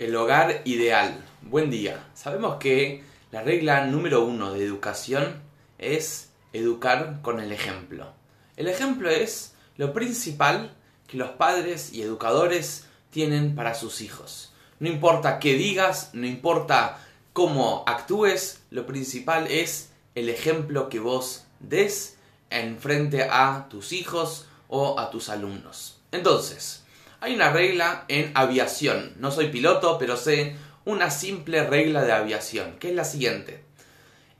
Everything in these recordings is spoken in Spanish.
El hogar ideal. Buen día. Sabemos que la regla número uno de educación es educar con el ejemplo. El ejemplo es lo principal que los padres y educadores tienen para sus hijos. No importa qué digas, no importa cómo actúes, lo principal es el ejemplo que vos des en frente a tus hijos o a tus alumnos. Entonces, hay una regla en aviación. No soy piloto, pero sé una simple regla de aviación, que es la siguiente.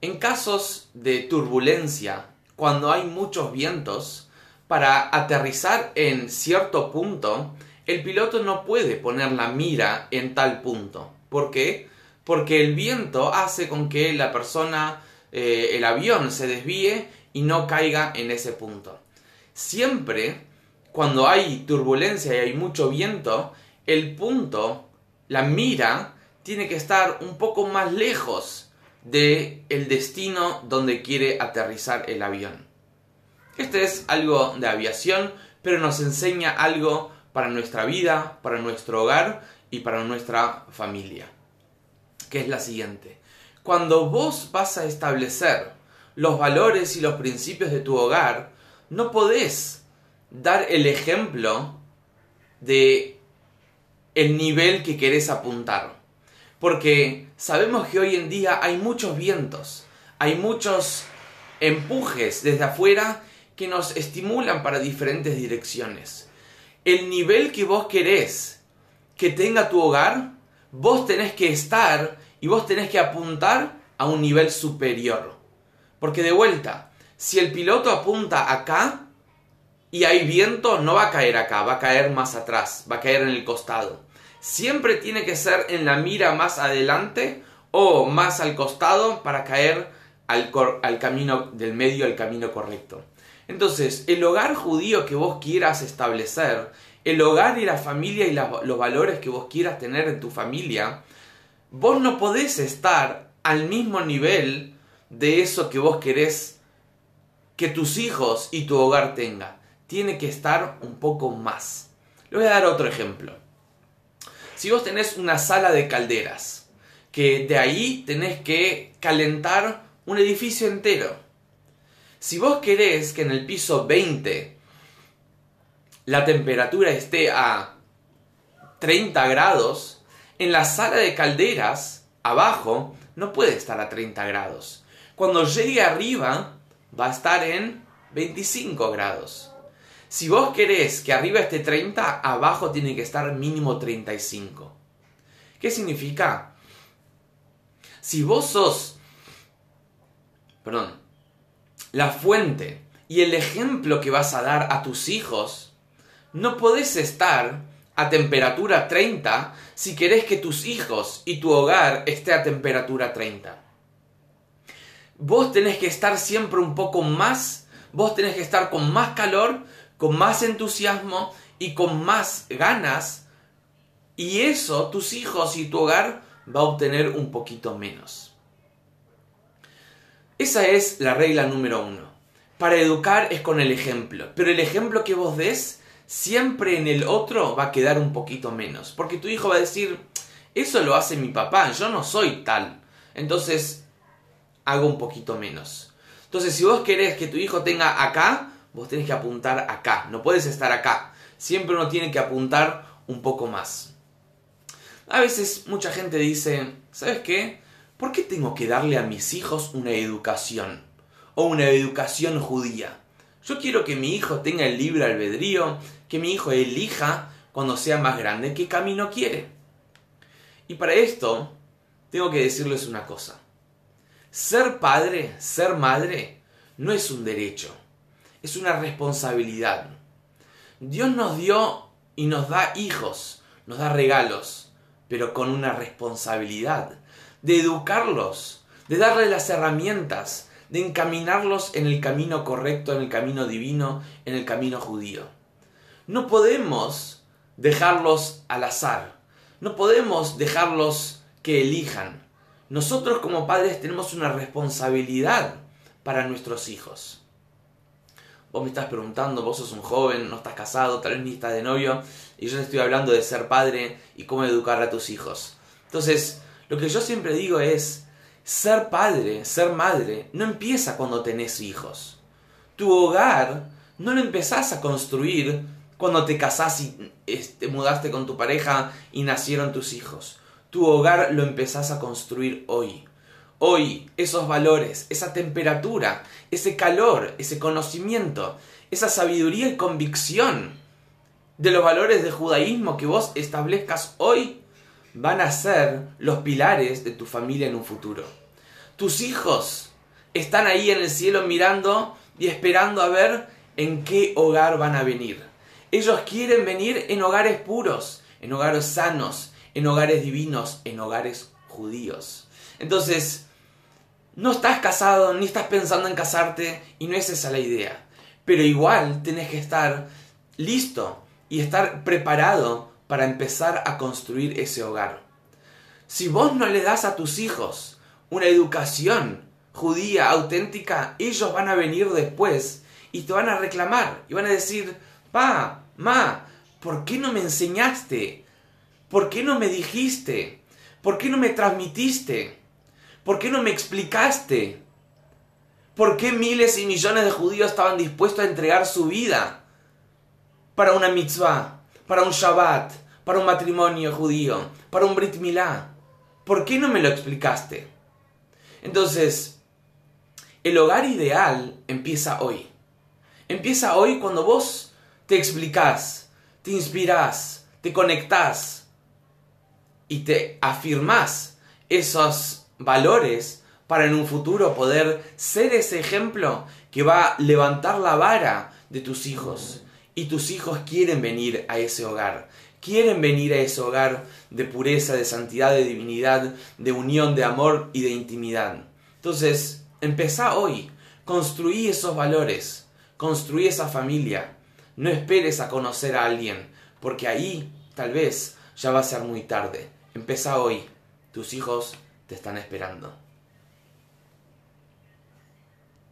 En casos de turbulencia, cuando hay muchos vientos, para aterrizar en cierto punto, el piloto no puede poner la mira en tal punto. ¿Por qué? Porque el viento hace con que la persona, eh, el avión se desvíe y no caiga en ese punto. Siempre cuando hay turbulencia y hay mucho viento, el punto, la mira, tiene que estar un poco más lejos del el destino donde quiere aterrizar el avión. Este es algo de aviación, pero nos enseña algo para nuestra vida, para nuestro hogar y para nuestra familia. Que es la siguiente. Cuando vos vas a establecer los valores y los principios de tu hogar, no podés dar el ejemplo de el nivel que querés apuntar. Porque sabemos que hoy en día hay muchos vientos, hay muchos empujes desde afuera que nos estimulan para diferentes direcciones. El nivel que vos querés que tenga tu hogar, vos tenés que estar y vos tenés que apuntar a un nivel superior. Porque de vuelta, si el piloto apunta acá, y hay viento, no va a caer acá, va a caer más atrás, va a caer en el costado. Siempre tiene que ser en la mira más adelante o más al costado para caer al, al camino del medio, al camino correcto. Entonces, el hogar judío que vos quieras establecer, el hogar y la familia y los valores que vos quieras tener en tu familia, vos no podés estar al mismo nivel de eso que vos querés que tus hijos y tu hogar tengan tiene que estar un poco más. Le voy a dar otro ejemplo. Si vos tenés una sala de calderas, que de ahí tenés que calentar un edificio entero. Si vos querés que en el piso 20 la temperatura esté a 30 grados, en la sala de calderas, abajo, no puede estar a 30 grados. Cuando llegue arriba, va a estar en 25 grados. Si vos querés que arriba esté 30, abajo tiene que estar mínimo 35. ¿Qué significa? Si vos sos, perdón, la fuente y el ejemplo que vas a dar a tus hijos, no podés estar a temperatura 30 si querés que tus hijos y tu hogar esté a temperatura 30. Vos tenés que estar siempre un poco más, vos tenés que estar con más calor con más entusiasmo y con más ganas. Y eso tus hijos y tu hogar va a obtener un poquito menos. Esa es la regla número uno. Para educar es con el ejemplo, pero el ejemplo que vos des siempre en el otro va a quedar un poquito menos, porque tu hijo va a decir, eso lo hace mi papá, yo no soy tal, entonces hago un poquito menos. Entonces si vos querés que tu hijo tenga acá, vos tenés que apuntar acá, no puedes estar acá. Siempre uno tiene que apuntar un poco más. A veces mucha gente dice, ¿sabes qué? ¿Por qué tengo que darle a mis hijos una educación? O una educación judía. Yo quiero que mi hijo tenga el libre albedrío, que mi hijo elija cuando sea más grande qué camino quiere. Y para esto, tengo que decirles una cosa. Ser padre, ser madre, no es un derecho es una responsabilidad. Dios nos dio y nos da hijos, nos da regalos, pero con una responsabilidad de educarlos, de darles las herramientas, de encaminarlos en el camino correcto, en el camino divino, en el camino judío. No podemos dejarlos al azar, no podemos dejarlos que elijan. Nosotros como padres tenemos una responsabilidad para nuestros hijos. Vos me estás preguntando, vos sos un joven, no estás casado, tal vez ni estás de novio, y yo te estoy hablando de ser padre y cómo educar a tus hijos. Entonces, lo que yo siempre digo es, ser padre, ser madre, no empieza cuando tenés hijos. Tu hogar no lo empezás a construir cuando te casás y te este, mudaste con tu pareja y nacieron tus hijos. Tu hogar lo empezás a construir hoy. Hoy esos valores, esa temperatura, ese calor, ese conocimiento, esa sabiduría y convicción de los valores del judaísmo que vos establezcas hoy van a ser los pilares de tu familia en un futuro. Tus hijos están ahí en el cielo mirando y esperando a ver en qué hogar van a venir. Ellos quieren venir en hogares puros, en hogares sanos, en hogares divinos, en hogares judíos. Entonces, no estás casado, ni estás pensando en casarte, y no es esa la idea. Pero igual tenés que estar listo y estar preparado para empezar a construir ese hogar. Si vos no le das a tus hijos una educación judía auténtica, ellos van a venir después y te van a reclamar y van a decir, pa, ma, ¿por qué no me enseñaste? ¿Por qué no me dijiste? ¿Por qué no me transmitiste? ¿Por qué no me explicaste? ¿Por qué miles y millones de judíos estaban dispuestos a entregar su vida para una mitzvah, para un Shabbat, para un matrimonio judío, para un Brit Milá? ¿Por qué no me lo explicaste? Entonces, el hogar ideal empieza hoy. Empieza hoy cuando vos te explicás, te inspirás, te conectás y te afirmás esos valores para en un futuro poder ser ese ejemplo que va a levantar la vara de tus hijos. Y tus hijos quieren venir a ese hogar, quieren venir a ese hogar de pureza, de santidad, de divinidad, de unión, de amor y de intimidad. Entonces, empezá hoy, construí esos valores, construí esa familia. No esperes a conocer a alguien, porque ahí tal vez ya va a ser muy tarde. Empezá hoy. Tus hijos te están esperando.